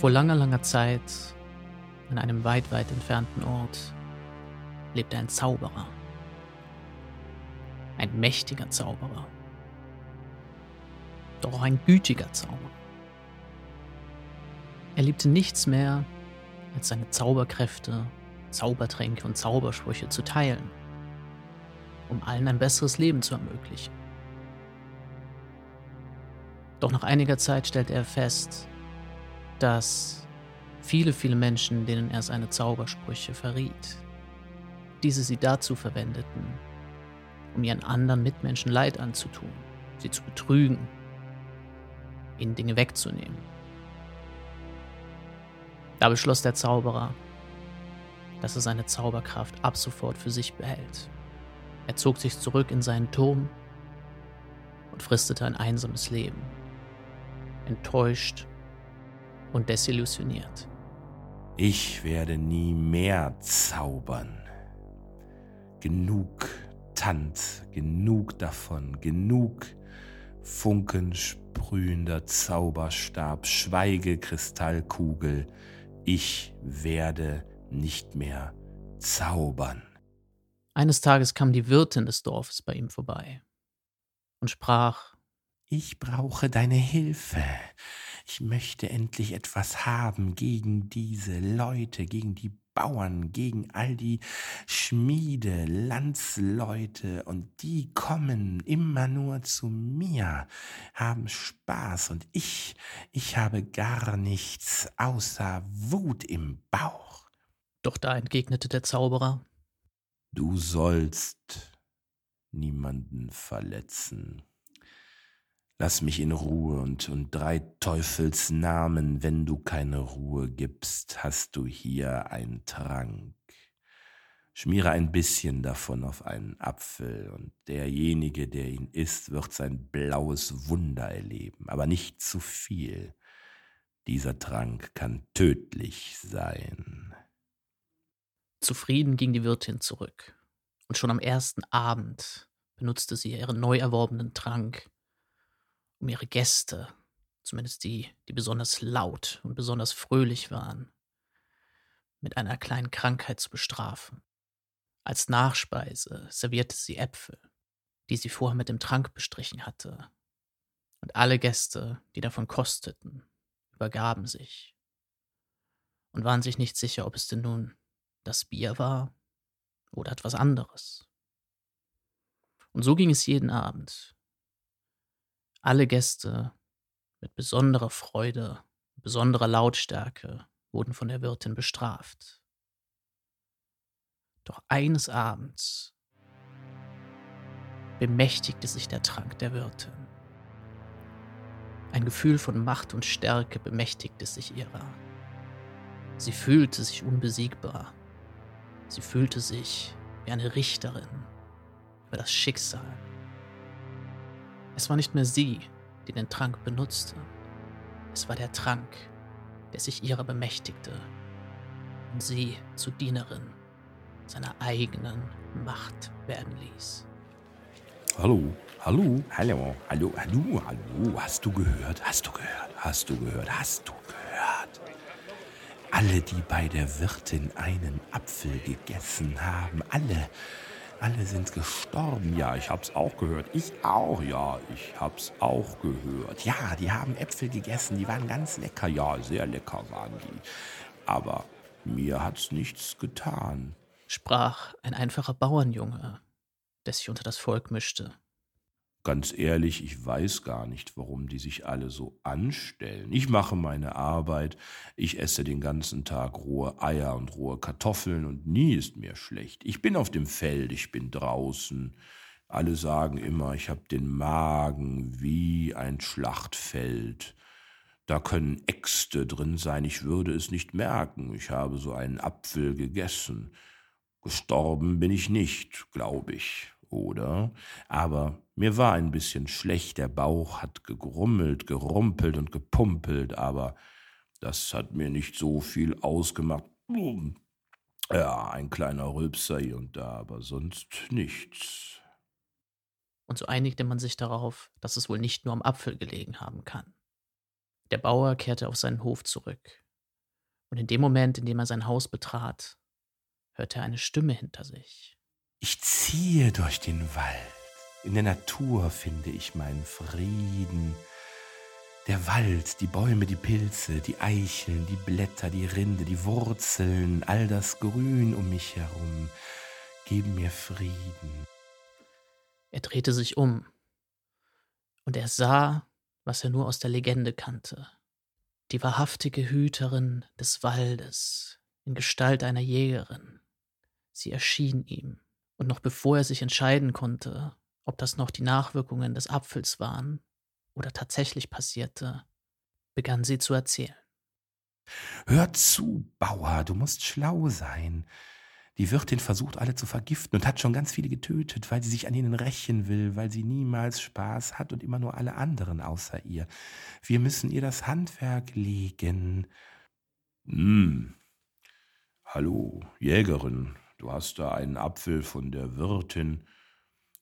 Vor langer, langer Zeit, an einem weit, weit entfernten Ort, lebte ein Zauberer. Ein mächtiger Zauberer. Doch auch ein gütiger Zauberer. Er liebte nichts mehr, als seine Zauberkräfte, Zaubertränke und Zaubersprüche zu teilen, um allen ein besseres Leben zu ermöglichen. Doch nach einiger Zeit stellte er fest, dass viele, viele Menschen, denen er seine Zaubersprüche verriet, diese sie dazu verwendeten, um ihren anderen Mitmenschen Leid anzutun, sie zu betrügen, ihnen Dinge wegzunehmen. Da beschloss der Zauberer, dass er seine Zauberkraft ab sofort für sich behält. Er zog sich zurück in seinen Turm und fristete ein einsames Leben, enttäuscht und desillusioniert. Ich werde nie mehr zaubern. Genug Tanz, genug davon, genug funkensprühender Zauberstab, Schweige, Kristallkugel. Ich werde nicht mehr zaubern. Eines Tages kam die Wirtin des Dorfes bei ihm vorbei und sprach Ich brauche deine Hilfe. Ich möchte endlich etwas haben gegen diese Leute, gegen die Bauern, gegen all die Schmiede, Landsleute und die kommen immer nur zu mir, haben Spaß und ich, ich habe gar nichts außer Wut im Bauch. Doch da entgegnete der Zauberer Du sollst niemanden verletzen. Lass mich in Ruhe und, und drei Teufels Namen, wenn du keine Ruhe gibst, hast du hier ein Trank. Schmiere ein bisschen davon auf einen Apfel, und derjenige, der ihn isst, wird sein blaues Wunder erleben, aber nicht zu viel. Dieser Trank kann tödlich sein. Zufrieden ging die Wirtin zurück, und schon am ersten Abend benutzte sie ihren neu erworbenen Trank, um ihre Gäste, zumindest die, die besonders laut und besonders fröhlich waren, mit einer kleinen Krankheit zu bestrafen. Als Nachspeise servierte sie Äpfel, die sie vorher mit dem Trank bestrichen hatte, und alle Gäste, die davon kosteten, übergaben sich und waren sich nicht sicher, ob es denn nun das Bier war oder etwas anderes. Und so ging es jeden Abend, alle Gäste mit besonderer Freude, besonderer Lautstärke wurden von der Wirtin bestraft. Doch eines Abends bemächtigte sich der Trank der Wirtin. Ein Gefühl von Macht und Stärke bemächtigte sich ihrer. Sie fühlte sich unbesiegbar. Sie fühlte sich wie eine Richterin über das Schicksal es war nicht mehr sie, die den Trank benutzte. Es war der Trank, der sich ihrer bemächtigte und sie zu Dienerin seiner eigenen Macht werden ließ. Hallo, hallo, hallo, hallo, hallo, hallo. Hast du gehört? Hast du gehört? Hast du gehört? Hast du gehört? Alle, die bei der Wirtin einen Apfel gegessen haben, alle alle sind gestorben. Ja, ich hab's auch gehört. Ich auch, ja, ich hab's auch gehört. Ja, die haben Äpfel gegessen, die waren ganz lecker. Ja, sehr lecker waren die. Aber mir hat's nichts getan. Sprach ein einfacher Bauernjunge, der sich unter das Volk mischte. Ganz ehrlich, ich weiß gar nicht, warum die sich alle so anstellen. Ich mache meine Arbeit, ich esse den ganzen Tag rohe Eier und rohe Kartoffeln und nie ist mir schlecht. Ich bin auf dem Feld, ich bin draußen. Alle sagen immer, ich habe den Magen wie ein Schlachtfeld. Da können Äxte drin sein, ich würde es nicht merken. Ich habe so einen Apfel gegessen. Gestorben bin ich nicht, glaube ich oder? Aber mir war ein bisschen schlecht, der Bauch hat gegrummelt, gerumpelt und gepumpelt, aber das hat mir nicht so viel ausgemacht. Ja, ein kleiner Rülpser hier und da, aber sonst nichts. Und so einigte man sich darauf, dass es wohl nicht nur am Apfel gelegen haben kann. Der Bauer kehrte auf seinen Hof zurück, Und in dem Moment, in dem er sein Haus betrat, hörte er eine Stimme hinter sich. Ich ziehe durch den Wald. In der Natur finde ich meinen Frieden. Der Wald, die Bäume, die Pilze, die Eicheln, die Blätter, die Rinde, die Wurzeln, all das Grün um mich herum geben mir Frieden. Er drehte sich um und er sah, was er nur aus der Legende kannte. Die wahrhaftige Hüterin des Waldes in Gestalt einer Jägerin. Sie erschien ihm, und noch bevor er sich entscheiden konnte, ob das noch die Nachwirkungen des Apfels waren oder tatsächlich passierte, begann sie zu erzählen. Hör zu, Bauer, du musst schlau sein. Die Wirtin versucht alle zu vergiften und hat schon ganz viele getötet, weil sie sich an ihnen rächen will, weil sie niemals Spaß hat und immer nur alle anderen außer ihr. Wir müssen ihr das Handwerk legen. Hm. Hallo, Jägerin, du hast da einen Apfel von der Wirtin.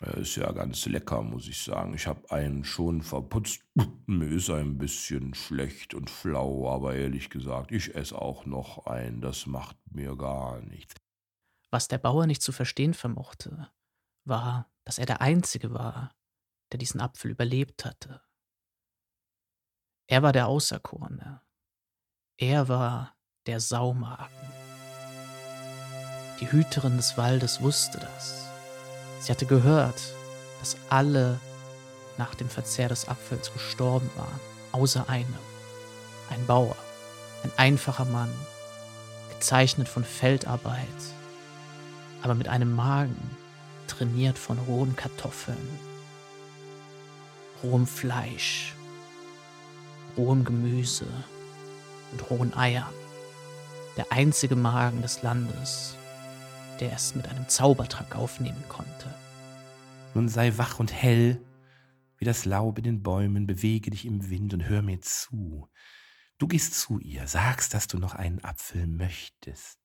Er ist ja ganz lecker, muss ich sagen. Ich habe einen schon verputzt. Mir ist ein bisschen schlecht und flau, aber ehrlich gesagt, ich esse auch noch einen. Das macht mir gar nichts. Was der Bauer nicht zu verstehen vermochte, war, dass er der Einzige war, der diesen Apfel überlebt hatte. Er war der Außerkorne. Er war der Saumagen. Die Hüterin des Waldes wusste das. Sie hatte gehört, dass alle nach dem Verzehr des Apfels gestorben waren, außer einem. Ein Bauer, ein einfacher Mann, gezeichnet von Feldarbeit, aber mit einem Magen trainiert von rohen Kartoffeln, rohem Fleisch, rohem Gemüse und rohen Eiern. Der einzige Magen des Landes, der es mit einem Zaubertrank aufnehmen konnte. Nun sei wach und hell, wie das Laub in den Bäumen, bewege dich im Wind und hör mir zu. Du gehst zu ihr, sagst, dass du noch einen Apfel möchtest.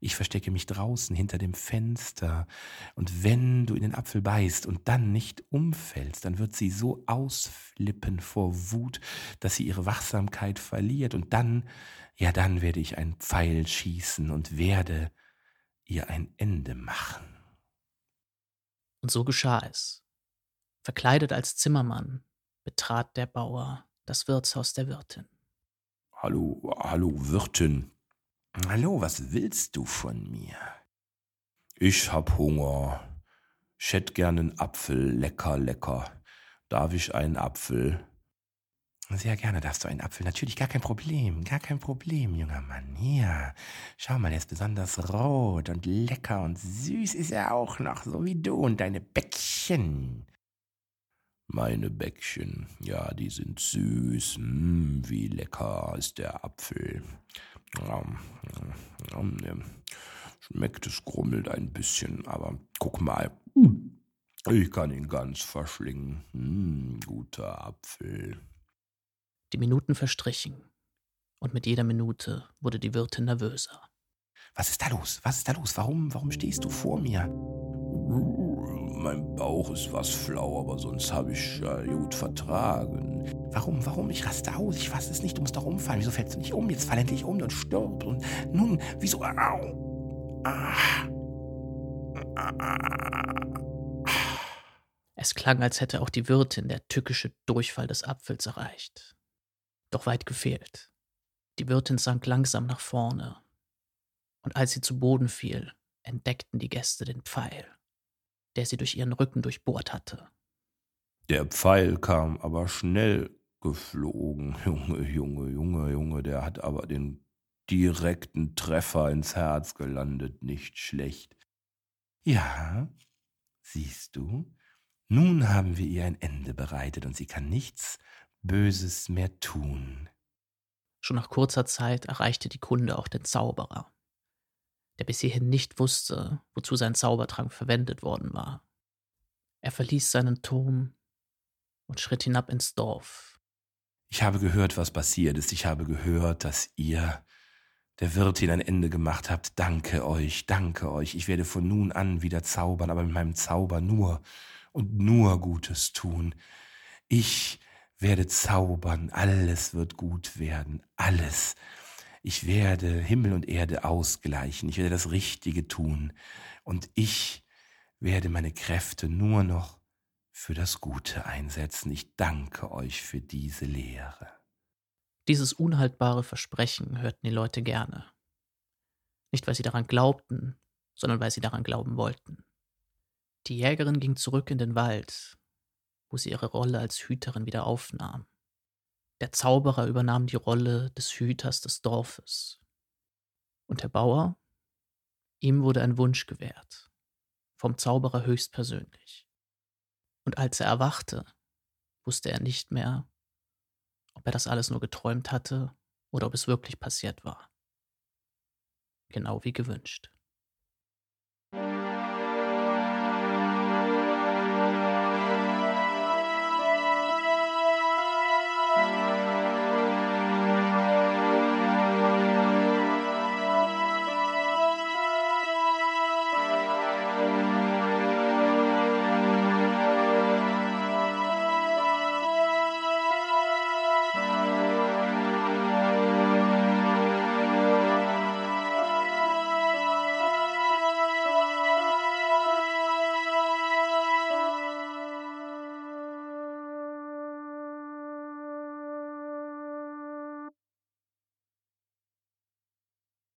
Ich verstecke mich draußen hinter dem Fenster, und wenn du in den Apfel beißt und dann nicht umfällst, dann wird sie so ausflippen vor Wut, dass sie ihre Wachsamkeit verliert, und dann, ja dann werde ich ein Pfeil schießen und werde ihr ein Ende machen. Und so geschah es. Verkleidet als Zimmermann betrat der Bauer das Wirtshaus der Wirtin. Hallo, hallo, Wirtin, Hallo, was willst du von mir? Ich hab Hunger. Ich hätt gern einen Apfel, lecker, lecker. Darf ich einen Apfel? Sehr gerne darfst du einen Apfel. Natürlich, gar kein Problem, gar kein Problem, junger Mann. Hier, schau mal, er ist besonders rot und lecker und süß ist er auch noch, so wie du und deine Bäckchen. Meine Bäckchen, ja, die sind süß. Hm, wie lecker ist der Apfel. Schmeckt es grummelt ein bisschen, aber guck mal. Ich kann ihn ganz verschlingen. Hm, guter Apfel. Die Minuten verstrichen. Und mit jeder Minute wurde die Wirtin nervöser. Was ist da los? Was ist da los? Warum, warum stehst du vor mir? Mein Bauch ist was flau, aber sonst habe ich ja gut vertragen. Warum, warum? Ich raste aus. Ich fasse es nicht. Du musst doch umfallen. Wieso fällst du nicht um? Jetzt fall endlich um und stirb. Und nun, wieso? Au. Ah. Es klang, als hätte auch die Wirtin der tückische Durchfall des Apfels erreicht. Doch weit gefehlt. Die Wirtin sank langsam nach vorne. Und als sie zu Boden fiel, entdeckten die Gäste den Pfeil, der sie durch ihren Rücken durchbohrt hatte. Der Pfeil kam aber schnell geflogen. Junge, Junge, Junge, Junge, der hat aber den direkten Treffer ins Herz gelandet, nicht schlecht. Ja, siehst du, nun haben wir ihr ein Ende bereitet und sie kann nichts Böses mehr tun. Schon nach kurzer Zeit erreichte die Kunde auch den Zauberer, der bis hierhin nicht wusste, wozu sein Zaubertrank verwendet worden war. Er verließ seinen Turm und schritt hinab ins Dorf. Ich habe gehört, was passiert ist. Ich habe gehört, dass ihr der Wirtin ein Ende gemacht habt. Danke euch, danke euch. Ich werde von nun an wieder zaubern, aber mit meinem Zauber nur und nur Gutes tun. Ich werde zaubern, alles wird gut werden, alles. Ich werde Himmel und Erde ausgleichen, ich werde das Richtige tun und ich werde meine Kräfte nur noch für das Gute einsetzen. Ich danke euch für diese Lehre. Dieses unhaltbare Versprechen hörten die Leute gerne. Nicht, weil sie daran glaubten, sondern weil sie daran glauben wollten. Die Jägerin ging zurück in den Wald, wo sie ihre Rolle als Hüterin wieder aufnahm. Der Zauberer übernahm die Rolle des Hüters des Dorfes. Und der Bauer? Ihm wurde ein Wunsch gewährt, vom Zauberer höchstpersönlich. Und als er erwachte, wusste er nicht mehr, ob er das alles nur geträumt hatte oder ob es wirklich passiert war. Genau wie gewünscht.